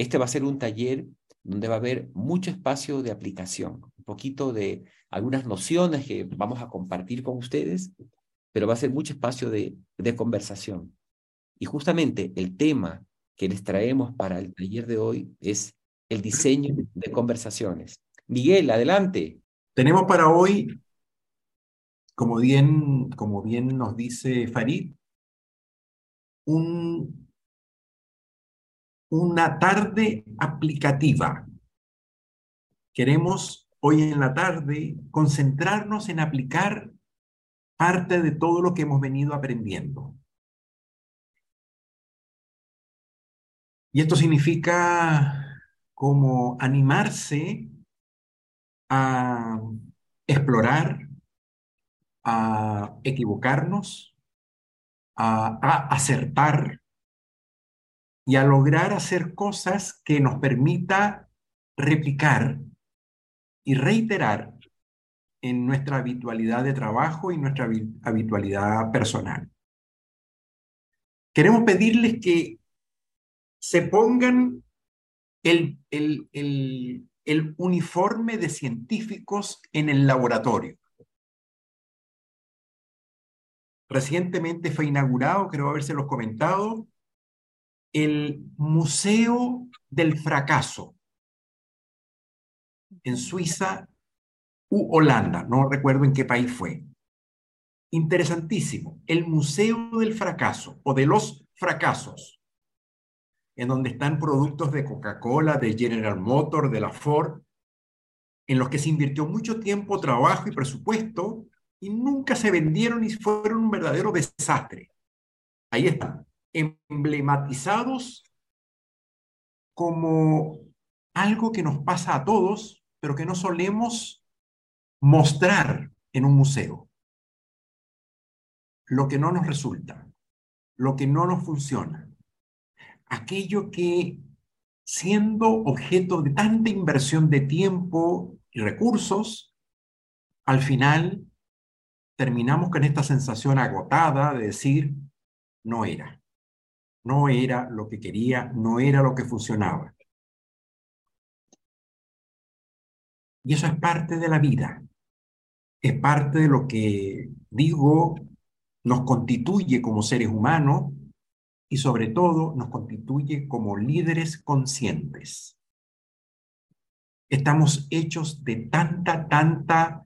Este va a ser un taller donde va a haber mucho espacio de aplicación, un poquito de algunas nociones que vamos a compartir con ustedes, pero va a ser mucho espacio de, conversación. Y justamente el tema que les traemos para el taller de hoy es el diseño de conversaciones. Miguel, adelante. Tenemos para hoy, como bien, como bien nos dice Farid, un, una tarde aplicativa. Queremos hoy en la tarde concentrarnos en aplicar parte de todo lo que hemos venido aprendiendo. Y esto significa como animarse a explorar, a equivocarnos, a, acertar y a lograr hacer cosas que nos permita replicar y reiterar en nuestra habitualidad de trabajo y nuestra habitualidad personal. Queremos pedirles que se pongan el, el, el, uniforme de científicos en el laboratorio. Recientemente fue inaugurado, creo habérselos comentado, el Museo del Fracaso en Suiza u Holanda, no recuerdo en qué país fue. Interesantísimo, el Museo del Fracaso o de los fracasos en donde están productos de Coca-Cola, de General Motors, de la Ford, en los que se invirtió mucho tiempo, trabajo y presupuesto y nunca se vendieron y fueron un verdadero desastre. Ahí están, emblematizados como algo que nos pasa a todos, pero que no solemos mostrar en un museo. Lo que no nos resulta, lo que no nos funciona aquello que, siendo objeto de tanta inversión de tiempo y recursos, al final terminamos con esta sensación agotada de decir, no era, no era lo que quería, no era lo que funcionaba. Y eso es parte de la vida, es parte de lo que digo nos constituye como seres humanos y sobre todo nos constituye como líderes conscientes. Estamos hechos de tanta, tanta,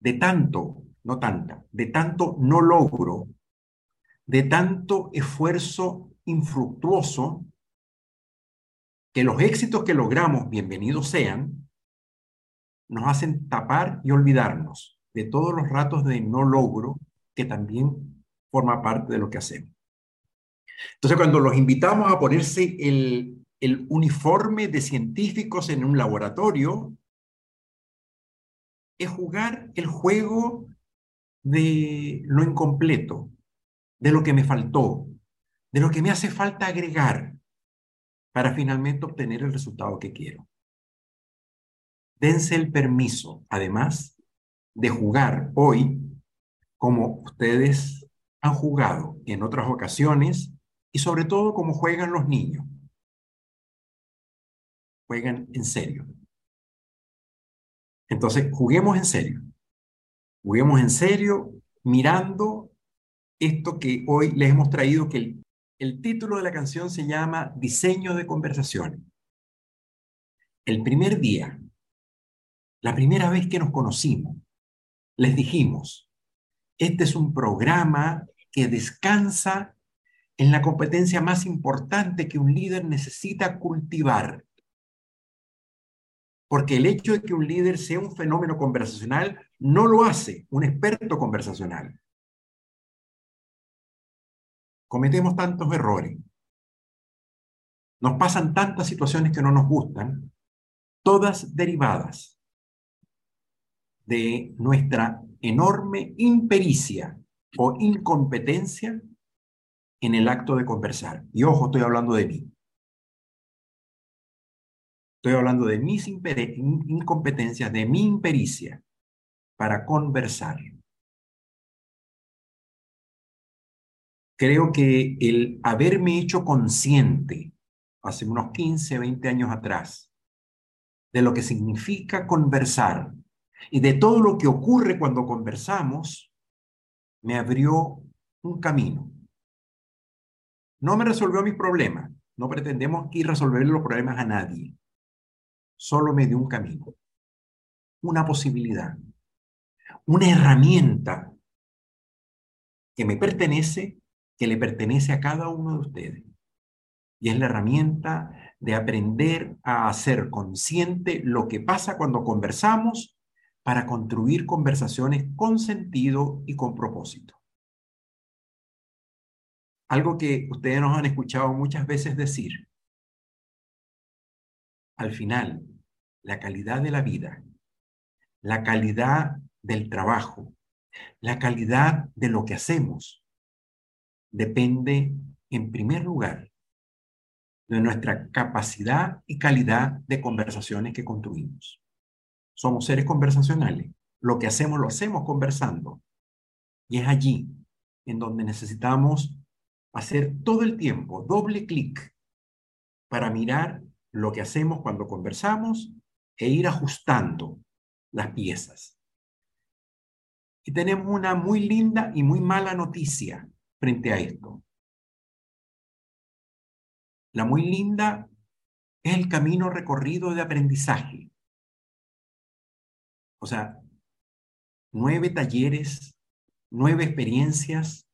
de tanto, no tanta, de tanto no logro, de tanto esfuerzo infructuoso, que los éxitos que logramos, bienvenidos sean, nos hacen tapar y olvidarnos de todos los ratos de no logro que también forma parte de lo que hacemos. Entonces, cuando los invitamos a ponerse el, el uniforme de científicos en un laboratorio, es jugar el juego de lo incompleto, de lo que me faltó, de lo que me hace falta agregar para finalmente obtener el resultado que quiero. Dense el permiso, además, de jugar hoy como ustedes han jugado en otras ocasiones y sobre todo como juegan los niños. Juegan en serio. Entonces, juguemos en serio. Juguemos en serio mirando esto que hoy les hemos traído, que el, título de la canción se llama Diseño de conversaciones. El primer día, la primera vez que nos conocimos, les dijimos, este es un programa que descansa en la competencia más importante que un líder necesita cultivar. Porque el hecho de que un líder sea un fenómeno conversacional no lo hace un experto conversacional. Cometemos tantos errores. Nos pasan tantas situaciones que no nos gustan, todas derivadas de nuestra enorme impericia o incompetencia en el acto de conversar. Y ojo, estoy hablando de mí. Estoy hablando de mis incompetencias, de mi impericia para conversar. Creo que el haberme hecho consciente hace unos 15, 20 años atrás, de lo que significa conversar y de todo lo que ocurre cuando conversamos, me abrió un camino. No me resolvió mis problemas. No pretendemos ir resolver los problemas a nadie. Solo me dio un camino, una posibilidad, una herramienta que me pertenece, que le pertenece a cada uno de ustedes. Y es la herramienta de aprender a hacer consciente lo que pasa cuando conversamos para construir conversaciones con sentido y con propósito. Algo que ustedes nos han escuchado muchas veces decir. Al final, la calidad de la vida, la calidad del trabajo, la calidad de lo que hacemos, depende en primer lugar de nuestra capacidad y calidad de conversaciones que construimos. Somos seres conversacionales. Lo que hacemos lo hacemos conversando. Y es allí en donde necesitamos hacer todo el tiempo doble clic para mirar lo que hacemos cuando conversamos e ir ajustando las piezas. Y tenemos una muy linda y muy mala noticia frente a esto. La muy linda es el camino recorrido de aprendizaje. O sea, nueve talleres, nueve experiencias,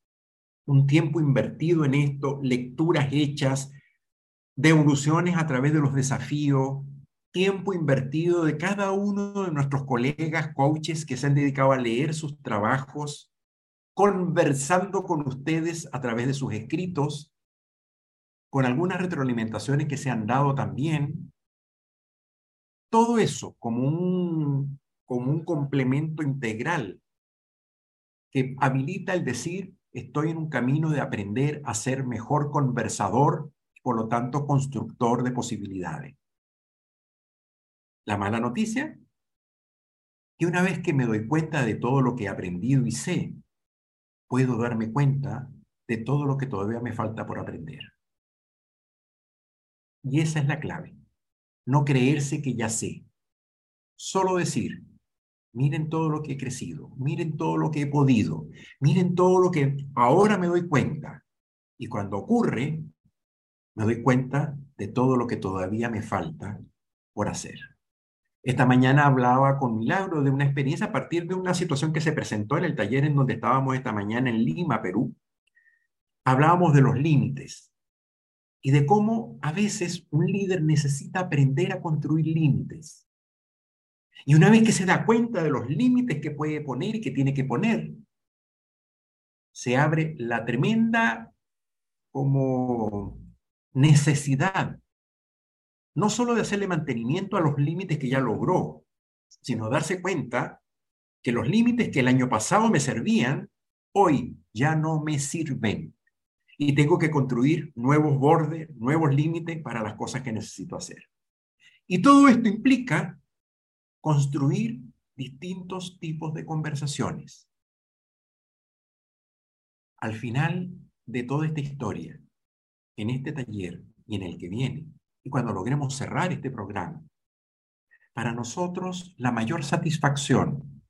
un tiempo invertido en esto, lecturas hechas, devoluciones a través de los desafíos, tiempo invertido de cada uno de nuestros colegas, coaches que se han dedicado a leer sus trabajos, conversando con ustedes a través de sus escritos, con algunas retroalimentaciones que se han dado también. Todo eso como un, como un complemento integral que habilita el decir, estoy en un camino de aprender a ser mejor conversador por lo tanto constructor de posibilidades. La mala noticia, que una vez que me doy cuenta de todo lo que he aprendido y sé, puedo darme cuenta de todo lo que todavía me falta por aprender. Y esa es la clave. No creerse que ya sé. Solo decir, miren todo lo que he crecido, miren todo lo que he podido, miren todo lo que ahora me doy cuenta. Y cuando ocurre, me doy cuenta de todo lo que todavía me falta por hacer. Esta mañana hablaba con Milagro de una experiencia a partir de una situación que se presentó en el taller en donde estábamos esta mañana en Lima, Perú. Hablábamos de los límites y de cómo a veces un líder necesita aprender a construir límites. Y una vez que se da cuenta de los límites que puede poner y que tiene que poner, se abre la tremenda como necesidad no solo de hacerle mantenimiento a los límites que ya logró, sino darse cuenta que los límites que el año pasado me servían, hoy ya no me sirven. Y tengo que construir nuevos bordes, nuevos límites para las cosas que necesito hacer. Y todo esto implica construir distintos tipos de conversaciones. Al final de toda esta historia, en este taller y en el que viene, y cuando logremos cerrar este programa. Para nosotros, la mayor satisfacción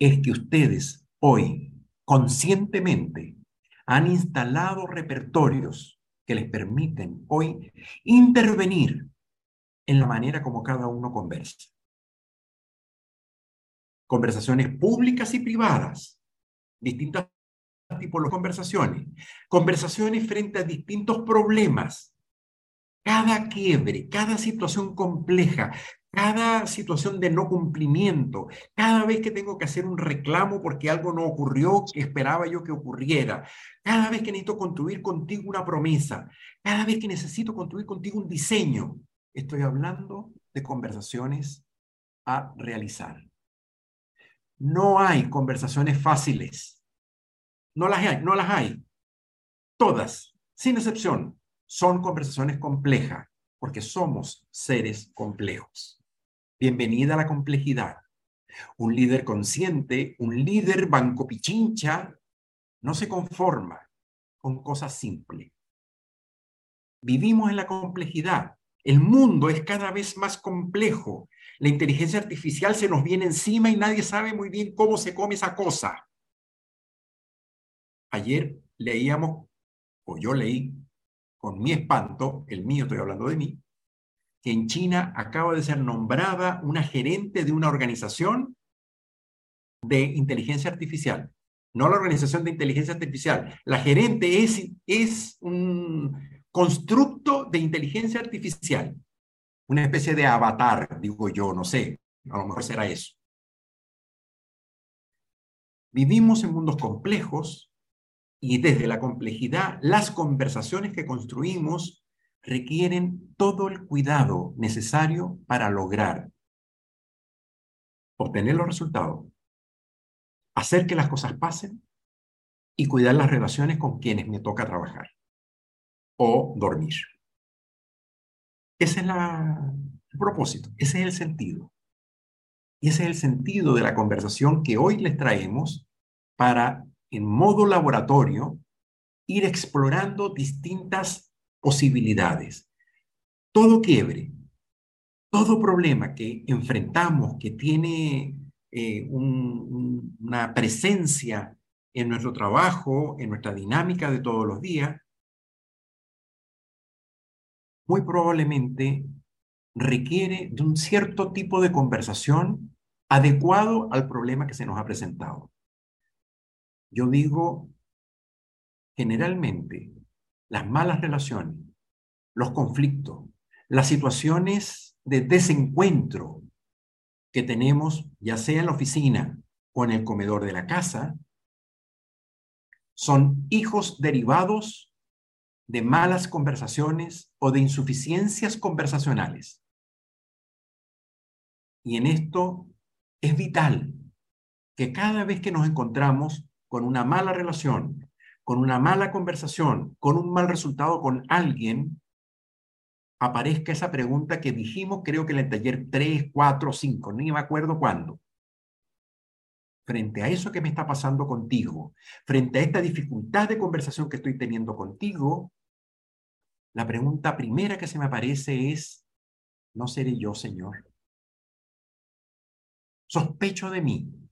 es que ustedes hoy, conscientemente, han instalado repertorios que les permiten hoy intervenir en la manera como cada uno conversa. Conversaciones públicas y privadas, distintas tipos de conversaciones, conversaciones frente a distintos problemas cada quiebre, cada situación compleja, cada situación de no cumplimiento, cada vez que tengo que hacer un reclamo porque algo no ocurrió que esperaba yo que ocurriera, cada vez que necesito construir contigo una promesa, cada vez que necesito construir contigo un diseño, estoy hablando de conversaciones a realizar. No hay conversaciones fáciles. No las hay, no las hay. Todas, sin excepción, son conversaciones complejas, porque somos seres complejos. Bienvenida a la complejidad. Un líder consciente, un líder banco pichincha, no se conforma con cosas simples. Vivimos en la complejidad. El mundo es cada vez más complejo. La inteligencia artificial se nos viene encima y nadie sabe muy bien cómo se come esa cosa. Ayer leíamos, o yo leí con mi espanto, el mío estoy hablando de mí, que en China acaba de ser nombrada una gerente de una organización de inteligencia artificial. No la organización de inteligencia artificial. La gerente es, es un constructo de inteligencia artificial. Una especie de avatar, digo yo, no sé. A lo mejor será eso. Vivimos en mundos complejos y desde la complejidad, las conversaciones que construimos requieren todo el cuidado necesario para lograr obtener los resultados, hacer que las cosas pasen y cuidar las relaciones con quienes me toca trabajar o dormir. Ese es el propósito, ese es el sentido. Y ese es el sentido de la conversación que hoy les traemos para en modo laboratorio, ir explorando distintas posibilidades. Todo quiebre, todo problema que enfrentamos, que tiene eh, una presencia en nuestro trabajo, en nuestra dinámica de todos los días, muy probablemente requiere de un cierto tipo de conversación adecuado al problema que se nos ha presentado. Yo digo, generalmente, las malas relaciones, los conflictos, las situaciones de desencuentro que tenemos, ya sea en la oficina o en el comedor de la casa, son hijos derivados de malas conversaciones o de insuficiencias conversacionales. Y en esto es vital que cada vez que nos encontramos con una mala relación, con una mala conversación, con un mal resultado con alguien, aparezca esa pregunta que dijimos, creo que en el taller 3, 4, 5, ni me acuerdo cuándo. Frente a eso que me está pasando contigo, frente a esta dificultad de conversación que estoy teniendo contigo, la pregunta primera que se me aparece es, ¿no seré yo, Señor? Sospecho de mí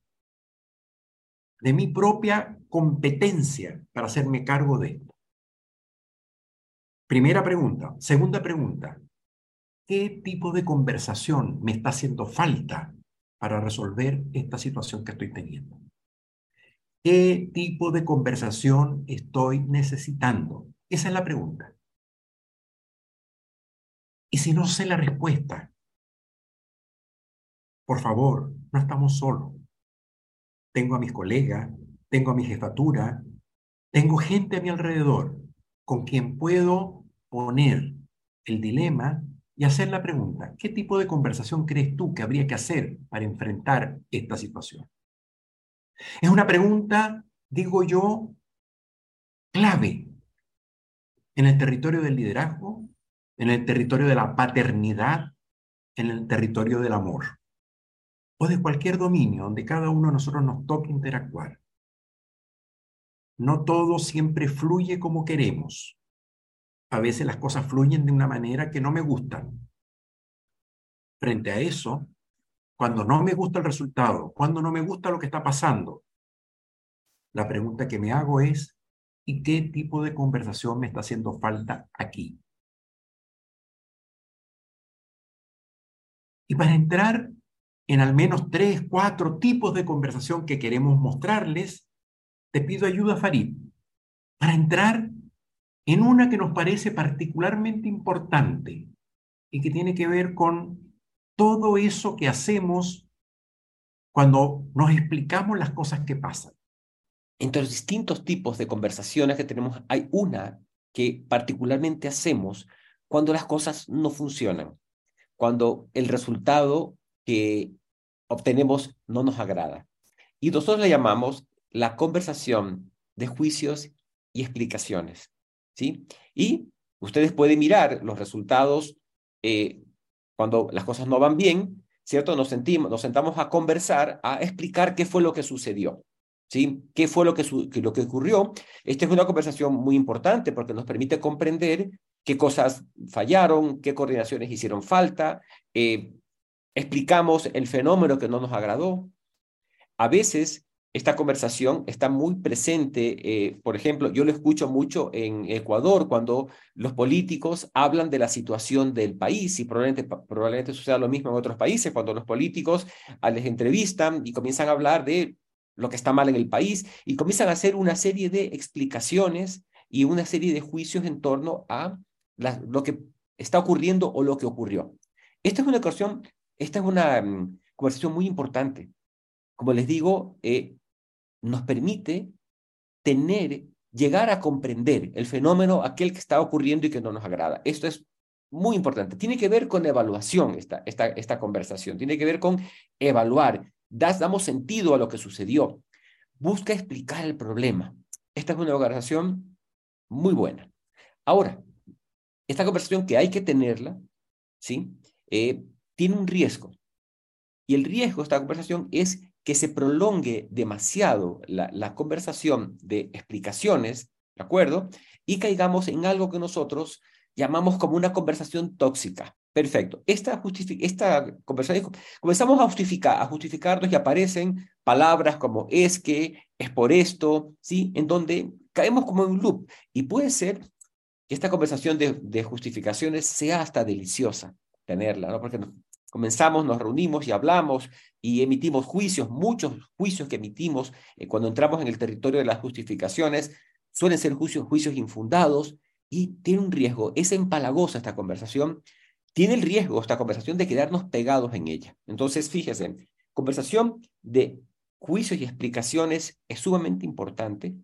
de mi propia competencia para hacerme cargo de esto. Primera pregunta. Segunda pregunta. ¿Qué tipo de conversación me está haciendo falta para resolver esta situación que estoy teniendo? ¿Qué tipo de conversación estoy necesitando? Esa es la pregunta. Y si no sé la respuesta, por favor, no estamos solos tengo a mis colegas, tengo a mi jefatura, tengo gente a mi alrededor con quien puedo poner el dilema y hacer la pregunta, ¿qué tipo de conversación crees tú que habría que hacer para enfrentar esta situación? Es una pregunta, digo yo, clave en el territorio del liderazgo, en el territorio de la paternidad, en el territorio del amor o de cualquier dominio donde cada uno de nosotros nos toque interactuar. No todo siempre fluye como queremos. A veces las cosas fluyen de una manera que no me gustan. Frente a eso, cuando no me gusta el resultado, cuando no me gusta lo que está pasando, la pregunta que me hago es, ¿y qué tipo de conversación me está haciendo falta aquí? Y para entrar en al menos tres, cuatro tipos de conversación que queremos mostrarles, te pido ayuda, Farid, para entrar en una que nos parece particularmente importante y que tiene que ver con todo eso que hacemos cuando nos explicamos las cosas que pasan. Entre los distintos tipos de conversaciones que tenemos, hay una que particularmente hacemos cuando las cosas no funcionan, cuando el resultado que obtenemos no nos agrada. Y nosotros le llamamos la conversación de juicios y explicaciones. ¿sí? Y ustedes pueden mirar los resultados eh, cuando las cosas no van bien, ¿cierto? Nos, sentimos, nos sentamos a conversar, a explicar qué fue lo que sucedió. ¿Sí? ¿Qué fue lo que, lo que ocurrió? Esta es una conversación muy importante porque nos permite comprender qué cosas fallaron, qué coordinaciones hicieron falta, eh, explicamos el fenómeno que no nos agradó. A veces esta conversación está muy presente, eh, por ejemplo, yo lo escucho mucho en Ecuador cuando los políticos hablan de la situación del país y probablemente, probablemente suceda lo mismo en otros países, cuando los políticos les entrevistan y comienzan a hablar de lo que está mal en el país y comienzan a hacer una serie de explicaciones y una serie de juicios en torno a lo que está ocurriendo o lo que ocurrió. Esta es una cuestión, esta es una mm, conversación muy importante. Como les digo, eh, nos permite tener, llegar a comprender el fenómeno, aquel que está ocurriendo y que no nos agrada. Esto es muy importante. Tiene que ver con evaluación esta, esta, esta conversación, tiene que ver con evaluar, damos sentido a lo que sucedió, busca explicar el problema. Esta es una conversación muy buena. Ahora, esta conversación que hay que tenerla, ¿sí? Eh, tiene un riesgo. Y el riesgo de esta conversación es que se prolongue demasiado la, conversación de explicaciones, ¿de acuerdo? Y caigamos en algo que nosotros llamamos como una conversación tóxica. Perfecto. Esta, esta conversación, comenzamos a justificar, a justificarnos y aparecen palabras como es que, es por esto, ¿sí? En donde caemos como en un loop. Y puede ser que esta conversación de, de justificaciones sea hasta deliciosa tenerla, ¿no? Porque comenzamos, nos reunimos y hablamos y emitimos juicios, muchos juicios que emitimos eh, cuando entramos en el territorio de las justificaciones, suelen ser juicios, juicios infundados y tiene un riesgo, es empalagosa esta conversación, tiene el riesgo esta conversación de quedarnos pegados en ella. Entonces, fíjense, conversación de juicios y explicaciones es sumamente importante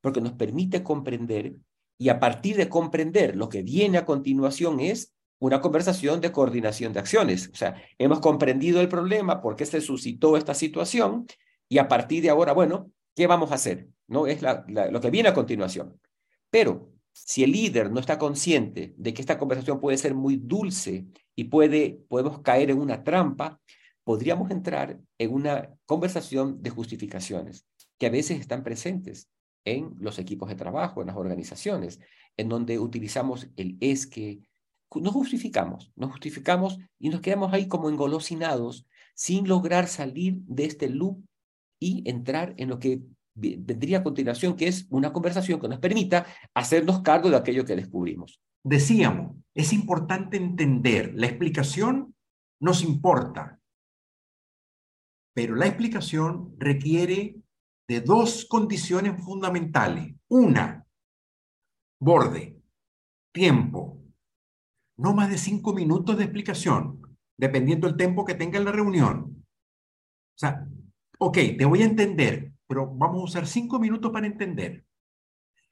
porque nos permite comprender y a partir de comprender lo que viene a continuación es una conversación de coordinación de acciones. O sea, hemos comprendido el problema, por qué se suscitó esta situación y a partir de ahora, bueno, ¿qué vamos a hacer? ¿No? Es lo que viene a continuación. Pero si el líder no está consciente de que esta conversación puede ser muy dulce y puede, podemos caer en una trampa, podríamos entrar en una conversación de justificaciones que a veces están presentes en los equipos de trabajo, en las organizaciones, en donde utilizamos el es que, nos justificamos, nos justificamos y nos quedamos ahí como engolosinados sin lograr salir de este loop y entrar en lo que vendría a continuación, que es una conversación que nos permita hacernos cargo de aquello que descubrimos. Decíamos, es importante entender, la explicación nos importa, pero la explicación requiere de dos condiciones fundamentales. Una, borde, tiempo, no más de cinco minutos de explicación, dependiendo del tiempo que tenga la reunión. O sea, ok, te voy a entender, pero vamos a usar cinco minutos para entender.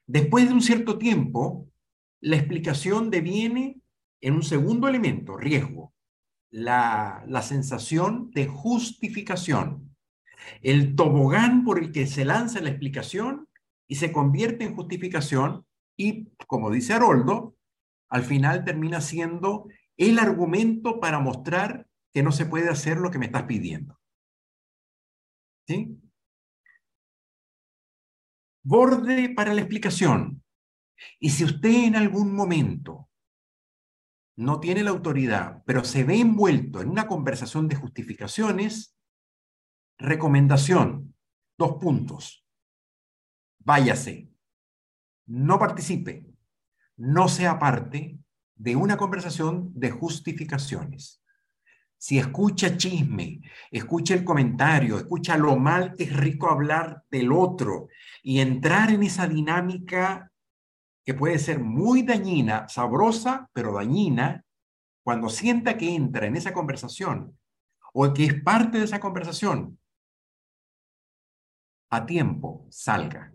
Después de un cierto tiempo, la explicación deviene en un segundo elemento, riesgo, la, la sensación de justificación, el tobogán por el que se lanza la explicación y se convierte en justificación y, como dice Haroldo, al final termina siendo el argumento para mostrar que no se puede hacer lo que me estás pidiendo. ¿Sí? Borde para la explicación. Y si usted en algún momento no tiene la autoridad, pero se ve envuelto en una conversación de justificaciones, recomendación, dos puntos. Váyase, no participe, no sea parte de una conversación de justificaciones. Si escucha chisme, escucha el comentario, escucha lo mal que es rico hablar del otro y entrar en esa dinámica que puede ser muy dañina, sabrosa, pero dañina, cuando sienta que entra en esa conversación o que es parte de esa conversación, a tiempo salga.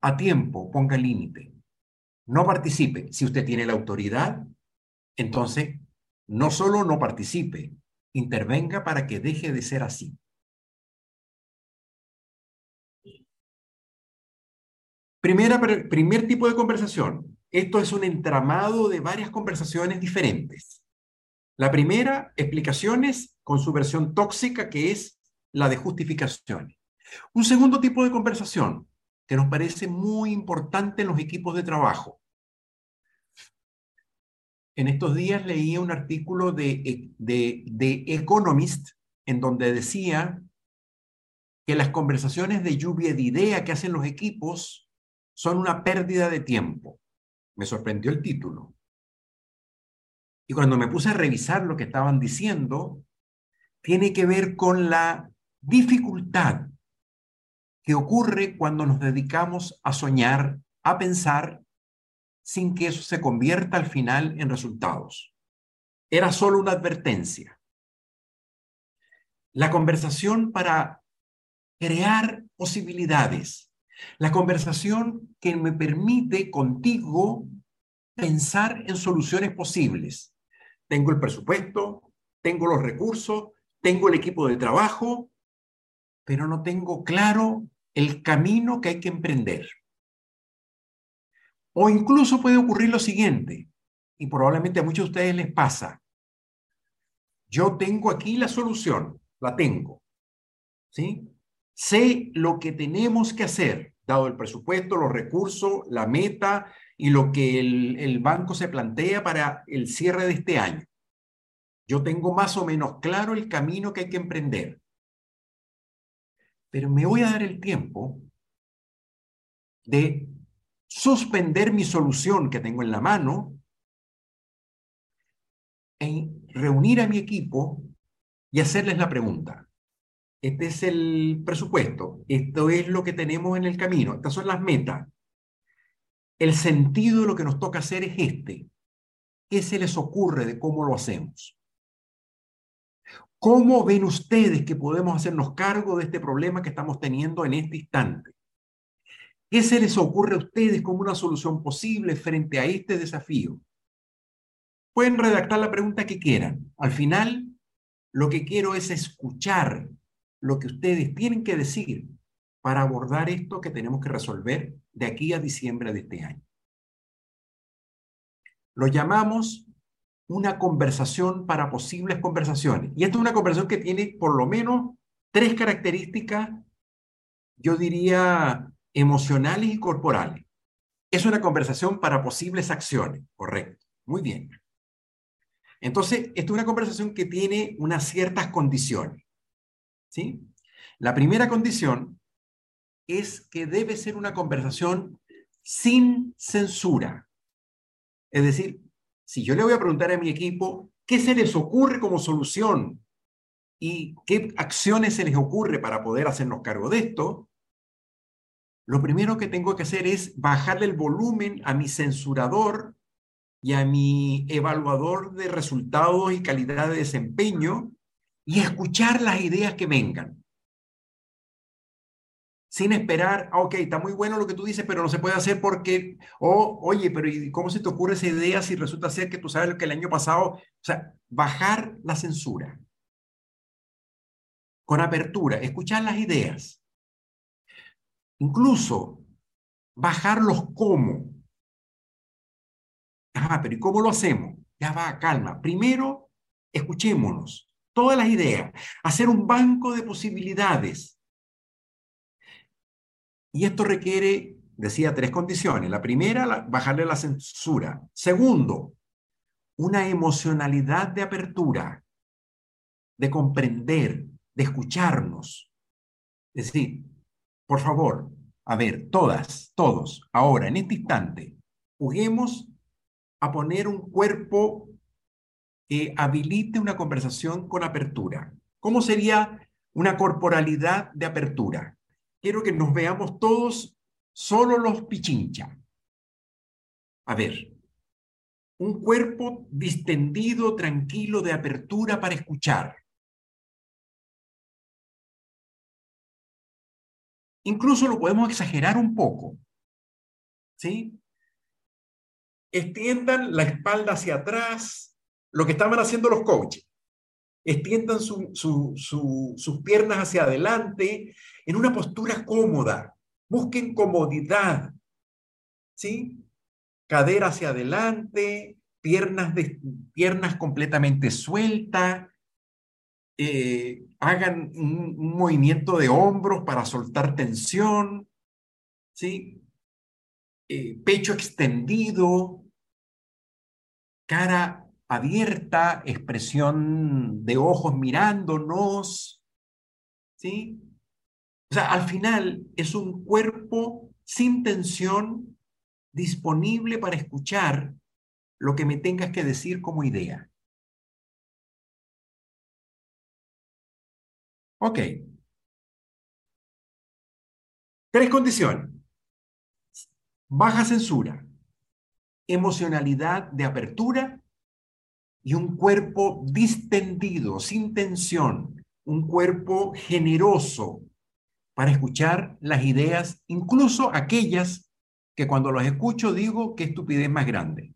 A tiempo ponga límite no participe. Si usted tiene la autoridad, entonces no solo no participe, intervenga para que deje de ser así. Primera, primer tipo de conversación. Esto es un entramado de varias conversaciones diferentes. La primera, explicaciones con su versión tóxica, que es la de justificaciones. Un segundo tipo de conversación, que nos parece muy importante en los equipos de trabajo. En estos días leí un artículo de, de, de Economist en donde decía que las conversaciones de lluvia de idea que hacen los equipos son una pérdida de tiempo. Me sorprendió el título. Y cuando me puse a revisar lo que estaban diciendo, tiene que ver con la dificultad que ocurre cuando nos dedicamos a soñar, a pensar sin que eso se convierta al final en resultados. Era solo una advertencia. La conversación para crear posibilidades. La conversación que me permite contigo pensar en soluciones posibles. Tengo el presupuesto, tengo los recursos, tengo el equipo de trabajo, pero no tengo claro el camino que hay que emprender. O incluso puede ocurrir lo siguiente, y probablemente a muchos de ustedes les pasa. Yo tengo aquí la solución, la tengo. ¿Sí? Sé lo que tenemos que hacer, dado el presupuesto, los recursos, la meta y lo que el, el banco se plantea para el cierre de este año. Yo tengo más o menos claro el camino que hay que emprender. Pero me voy a dar el tiempo de suspender mi solución que tengo en la mano e reunir a mi equipo y hacerles la pregunta. Este es el presupuesto, esto es lo que tenemos en el camino, estas son las metas. El sentido de lo que nos toca hacer es este. ¿Qué se les ocurre de cómo lo hacemos? ¿Cómo ven ustedes que podemos hacernos cargo de este problema que estamos teniendo en este instante? ¿Qué se les ocurre a ustedes como una solución posible frente a este desafío? Pueden redactar la pregunta que quieran. Al final, lo que quiero es escuchar lo que ustedes tienen que decir para abordar esto que tenemos que resolver de aquí a diciembre de este año. Lo llamamos una conversación para posibles conversaciones. Y esta es una conversación que tiene por lo menos tres características, yo diría, emocionales y corporales. Es una conversación para posibles acciones, correcto. Muy bien. Entonces, esta es una conversación que tiene unas ciertas condiciones. ¿Sí? La primera condición es que debe ser una conversación sin censura. Es decir, si yo le voy a preguntar a mi equipo qué se les ocurre como solución y qué acciones se les ocurre para poder hacernos cargo de esto, lo primero que tengo que hacer es bajarle el volumen a mi censurador y a mi evaluador de resultados y calidad de desempeño y escuchar las ideas que vengan. Sin esperar, ah, ok, está muy bueno lo que tú dices, pero no se puede hacer porque, o, oye, pero ¿y cómo se te ocurre esa idea si resulta ser que tú sabes lo que el año pasado, o sea, bajar la censura. Con apertura, escuchar las ideas. Incluso bajar los cómo. Ah, pero ¿y cómo lo hacemos? Ya va, calma. Primero, escuchémonos todas las ideas, hacer un banco de posibilidades. Y esto requiere, decía, tres condiciones. La primera, bajarle la censura. Segundo, una emocionalidad de apertura, de comprender, de escucharnos. Es decir, por favor, a ver, todas, todos, ahora, en este instante, juguemos a poner un cuerpo que habilite una conversación con apertura. ¿Cómo sería una corporalidad de apertura? Quiero que nos veamos todos solo los pichincha. A ver, un cuerpo distendido, tranquilo, de apertura para escuchar. Incluso lo podemos exagerar un poco. ¿Sí? Extiendan la espalda hacia atrás, lo que estaban haciendo los coaches. Extiendan sus piernas hacia adelante en una postura cómoda. Busquen comodidad. ¿Sí? Cadera hacia adelante, piernas, piernas completamente sueltas. Eh, hagan un, un, movimiento de hombros para soltar tensión. ¿Sí? Eh, pecho extendido, cara abierta, expresión de ojos mirándonos, ¿sí? O sea, al final es un cuerpo sin tensión, disponible para escuchar lo que me tengas que decir como idea. Ok. Tres condiciones. Baja censura, emocionalidad de apertura y un cuerpo distendido, sin tensión, un cuerpo generoso para escuchar las ideas, incluso aquellas que cuando los escucho digo qué estupidez más grande.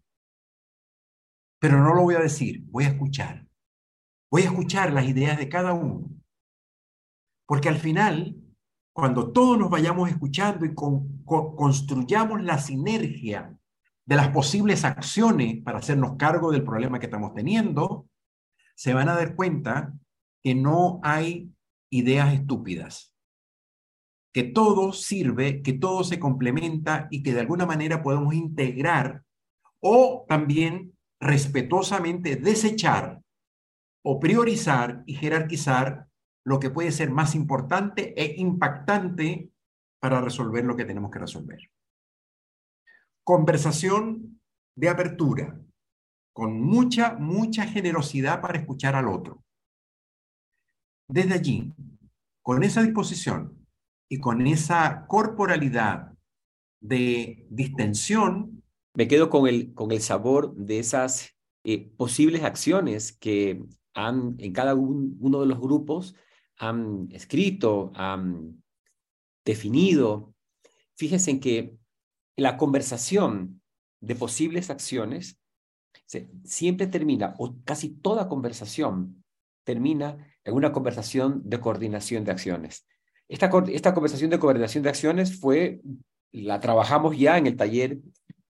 Pero no lo voy a decir, voy a escuchar. Voy a escuchar las ideas de cada uno. Porque al final, cuando todos nos vayamos escuchando y construyamos la sinergia de las posibles acciones para hacernos cargo del problema que estamos teniendo, se van a dar cuenta que no hay ideas estúpidas, que todo sirve, que todo se complementa y que de alguna manera podemos integrar o también respetuosamente desechar o priorizar y jerarquizar lo que puede ser más importante e impactante para resolver lo que tenemos que resolver. Conversación de apertura, con mucha, mucha generosidad para escuchar al otro. Desde allí, con esa disposición y con esa corporalidad de distensión. Me quedo con el, con el sabor de esas eh, posibles acciones que han en cada uno de los grupos han escrito, han definido. Fíjense en que la conversación de posibles acciones siempre termina, o casi toda conversación termina en una conversación de coordinación de acciones. Esta, esta conversación de coordinación de acciones fue, la trabajamos ya en el taller,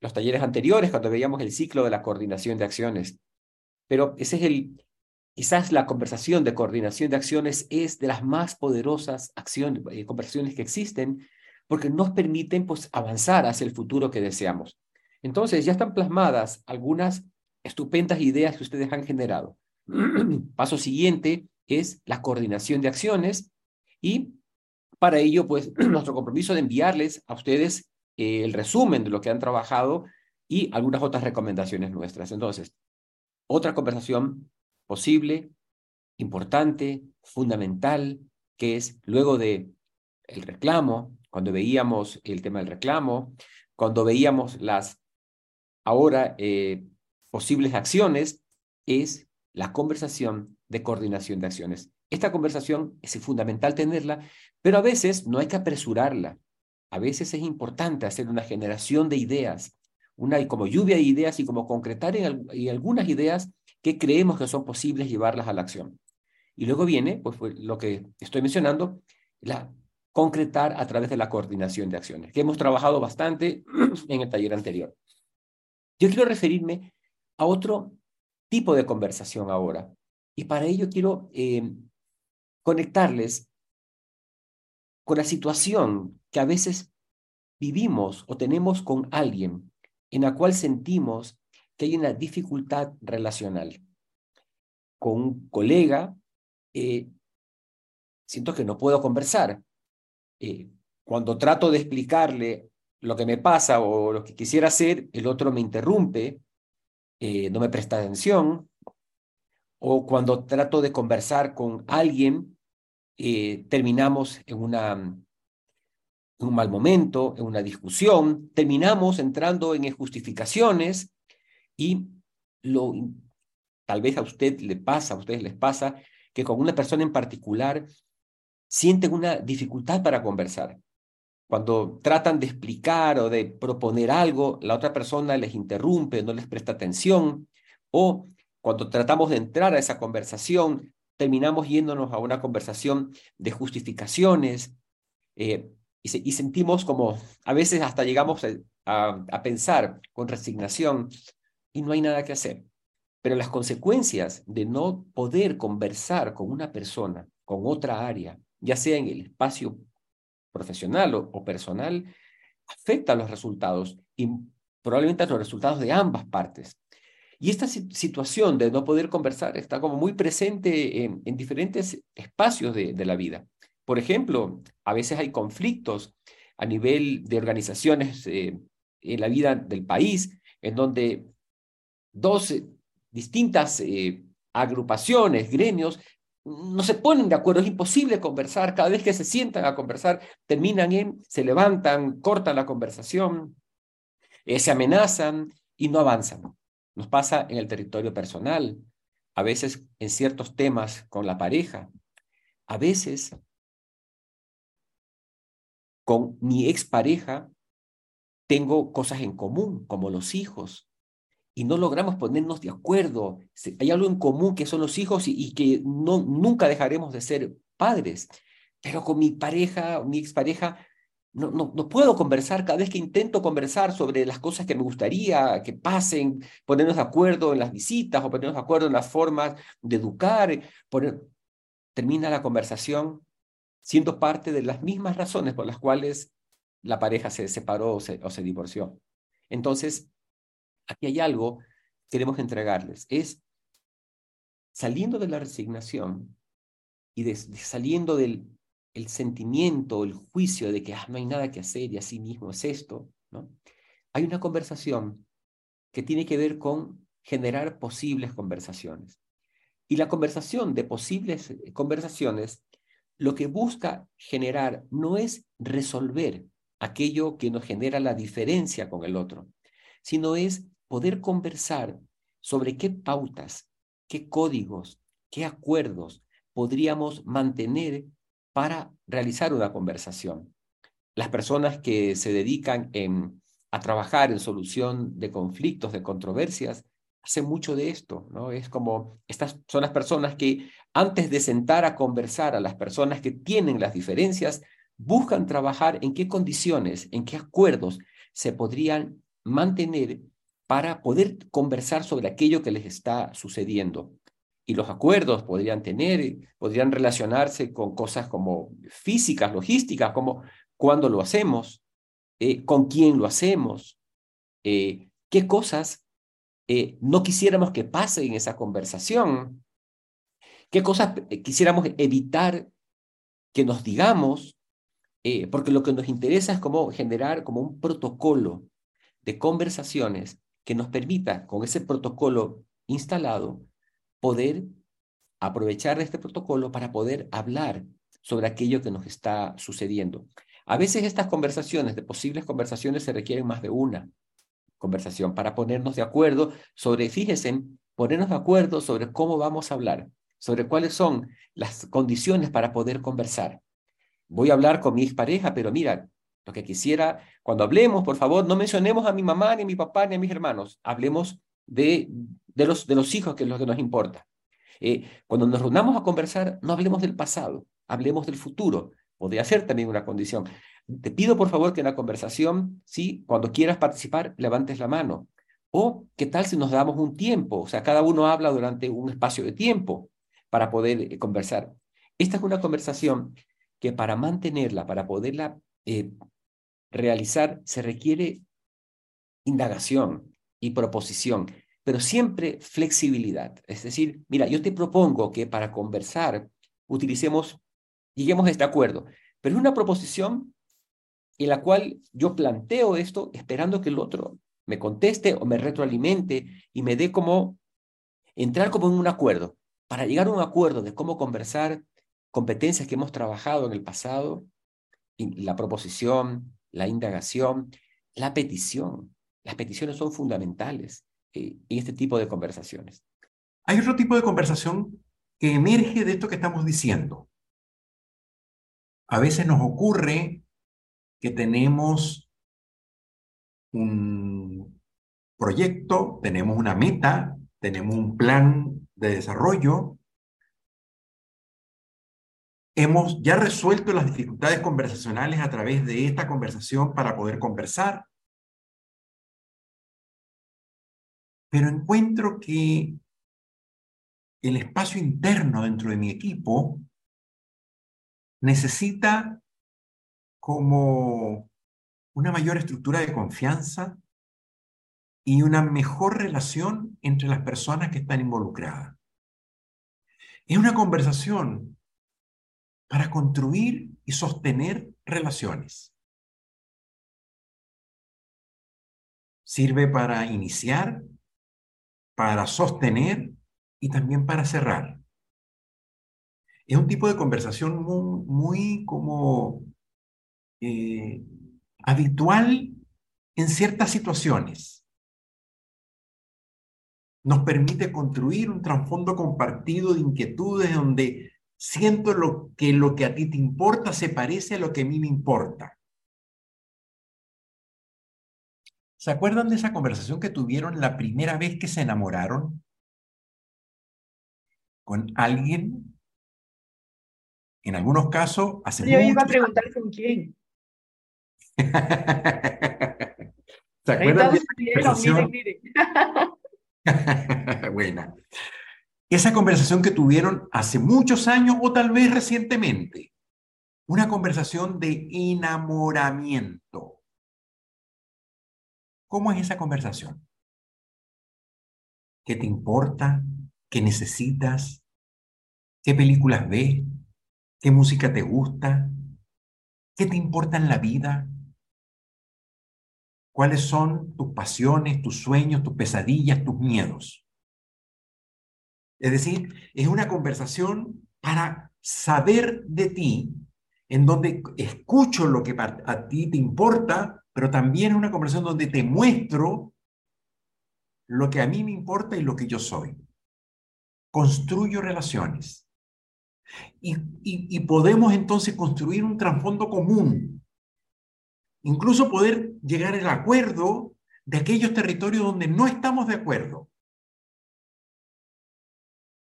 los talleres anteriores, cuando veíamos el ciclo de la coordinación de acciones. Pero ese es el, quizás la conversación de coordinación de acciones es de las más poderosas acciones, eh, conversaciones que existen, porque nos permiten pues, avanzar hacia el futuro que deseamos. Entonces, ya están plasmadas algunas estupendas ideas que ustedes han generado. Paso siguiente es la coordinación de acciones y para ello, pues, nuestro compromiso de enviarles a ustedes eh, el resumen de lo que han trabajado y algunas otras recomendaciones nuestras. Entonces, otra conversación posible, importante, fundamental, que es luego de el reclamo, cuando veíamos el tema del reclamo, cuando veíamos las ahora eh, posibles acciones, es la conversación de coordinación de acciones. Esta conversación es fundamental tenerla, pero a veces no hay que apresurarla. A veces es importante hacer una generación de ideas, una como lluvia de ideas y como concretar en, algunas ideas que creemos que son posibles llevarlas a la acción. Y luego viene, pues, pues lo que estoy mencionando, la concretar a través de la coordinación de acciones, que hemos trabajado bastante en el taller anterior. Yo quiero referirme a otro tipo de conversación ahora, y para ello quiero eh, conectarles con la situación que a veces vivimos o tenemos con alguien en la cual sentimos que hay una dificultad relacional. Con un colega, eh, siento que no puedo conversar eh, cuando trato de explicarle lo que me pasa o lo que quisiera hacer, el otro me interrumpe, eh, no me presta atención, o cuando trato de conversar con alguien, eh, terminamos en, una, un mal momento, en una discusión, terminamos entrando en justificaciones y lo, tal vez a usted le pasa, a ustedes les pasa, que con una persona en particular sienten una dificultad para conversar. Cuando tratan de explicar o de proponer algo, la otra persona les interrumpe, no les presta atención, o cuando tratamos de entrar a esa conversación, terminamos yéndonos a una conversación de justificaciones eh, y, sentimos como, a veces hasta llegamos a pensar con resignación y no hay nada que hacer. Pero las consecuencias de no poder conversar con una persona, con otra área, ya sea en el espacio profesional o, personal, afecta a los resultados y probablemente a los resultados de ambas partes. Y esta situación de no poder conversar está como muy presente en, diferentes espacios de, la vida. Por ejemplo, a veces hay conflictos a nivel de organizaciones eh, en la vida del país, en donde dos eh, distintas eh, agrupaciones, gremios, no se ponen de acuerdo, es imposible conversar, cada vez que se sientan a conversar, terminan en, se levantan, cortan la conversación, se amenazan y no avanzan. Nos pasa en el territorio personal, a veces en ciertos temas con la pareja, a veces con mi expareja tengo cosas en común, como los hijos, y no logramos ponernos de acuerdo. Hay algo en común que son los hijos y, que no, nunca dejaremos de ser padres. Pero con mi pareja, mi expareja, no, no, no, puedo conversar cada vez que intento conversar sobre las cosas que me gustaría que pasen, ponernos de acuerdo en las visitas o ponernos de acuerdo en las formas de educar. Termina la conversación siendo parte de las mismas razones por las cuales la pareja se separó o se, o se divorció. Entonces, aquí hay algo que queremos entregarles. Es saliendo de la resignación y saliendo del el sentimiento, el juicio de que ah, no hay nada que hacer y así mismo es esto, ¿no? Hay una conversación que tiene que ver con generar posibles conversaciones. Y la conversación de posibles eh, conversaciones lo que busca generar no es resolver aquello que nos genera la diferencia con el otro, sino es poder conversar sobre qué pautas, qué códigos, qué acuerdos podríamos mantener para realizar una conversación. Las personas que se dedican a trabajar en solución de conflictos, de controversias, hacen mucho de esto, ¿no? Es como, estas son las personas que antes de sentar a conversar a las personas que tienen las diferencias, buscan trabajar en qué condiciones, en qué acuerdos se podrían mantener para poder conversar sobre aquello que les está sucediendo. Y los acuerdos podrían tener, podrían relacionarse con cosas como físicas, logísticas, como cuándo lo hacemos, eh, con quién lo hacemos, eh, qué cosas eh, no quisiéramos que pase en esa conversación, qué cosas quisiéramos evitar que nos digamos, porque lo que nos interesa es como generar como un protocolo de conversaciones que nos permita, con ese protocolo instalado, poder aprovechar este protocolo para poder hablar sobre aquello que nos está sucediendo. A veces estas conversaciones, de posibles conversaciones, se requieren más de una conversación para ponernos de acuerdo sobre, fíjense, ponernos de acuerdo sobre cómo vamos a hablar, sobre cuáles son las condiciones para poder conversar. Voy a hablar con mi pareja, pero mira, lo que quisiera, cuando hablemos, por favor, no mencionemos a mi mamá, ni a mi papá, ni a mis hermanos, hablemos de de los, de los hijos, que es lo que nos importa. Eh, cuando nos reunamos a conversar, no hablemos del pasado, hablemos del futuro. Podría ser también una condición. Te pido, por favor, que en la conversación, sí, cuando quieras participar, levantes la mano. O, ¿qué tal si nos damos un tiempo? O sea, cada uno habla durante un espacio de tiempo para poder eh, conversar. Esta es una conversación que para mantenerla, para poderla eh, realizar, se requiere indagación y proposición pero siempre flexibilidad. Es decir, mira, yo te propongo que para conversar utilicemos, lleguemos a este acuerdo, pero es una proposición en la cual yo planteo esto esperando que el otro me conteste o me retroalimente y me dé como entrar como en un acuerdo. Para llegar a un acuerdo de cómo conversar competencias que hemos trabajado en el pasado, la proposición, la indagación, la petición. Las peticiones son fundamentales. Eh, en este tipo de conversaciones. Hay otro tipo de conversación que emerge de esto que estamos diciendo. A veces nos ocurre que tenemos un proyecto, tenemos una meta, tenemos un plan de desarrollo. Hemos ya resuelto las dificultades conversacionales a través de esta conversación para poder conversar. pero encuentro que el espacio interno dentro de mi equipo necesita como una mayor estructura de confianza y una mejor relación entre las personas que están involucradas. Es una conversación para construir y sostener relaciones. Sirve para iniciar, para sostener y también para cerrar. Es un tipo de conversación muy, como eh, habitual en ciertas situaciones. Nos permite construir un trasfondo compartido de inquietudes donde siento lo que lo que a ti te importa se parece a lo que a mí me importa. ¿Se acuerdan de esa conversación que tuvieron la primera vez que se enamoraron? Con alguien. En algunos casos, hace Yo iba a preguntar con quién. ¿Se acuerdan de esa conversación? Buena. Esa conversación que tuvieron hace muchos años o tal vez recientemente. Una conversación de enamoramiento. ¿Cómo es esa conversación? ¿Qué te importa? ¿Qué necesitas? ¿Qué películas ves? ¿Qué música te gusta? ¿Qué te importa en la vida? ¿Cuáles son tus pasiones, tus sueños, tus pesadillas, tus miedos? Es decir, es una conversación para saber de ti, en donde escucho lo que a ti te importa, pero también es una conversación donde te muestro lo que a mí me importa y lo que yo soy. Construyo relaciones. Y, podemos entonces construir un trasfondo común. Incluso poder llegar al acuerdo de aquellos territorios donde no estamos de acuerdo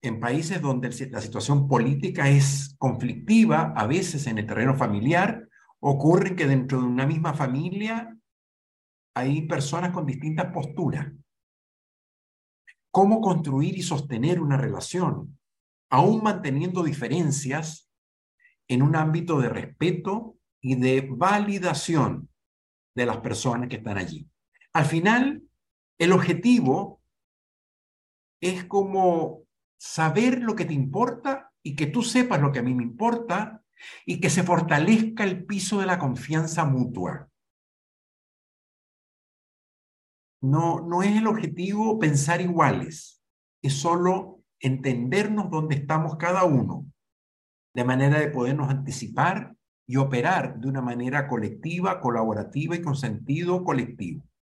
en países donde la situación política es conflictiva, a veces en el terreno familiar, ocurre que dentro de una misma familia hay personas con distintas posturas. ¿Cómo construir y sostener una relación, aún manteniendo diferencias en un ámbito de respeto y de validación de las personas que están allí? Al final, el objetivo es como saber lo que te importa y que tú sepas lo que a mí me importa y que se fortalezca el piso de la confianza mutua. No, no es el objetivo pensar iguales, es solo entendernos dónde estamos cada uno, de manera de podernos anticipar y operar de una manera colectiva, colaborativa y con sentido colectivo.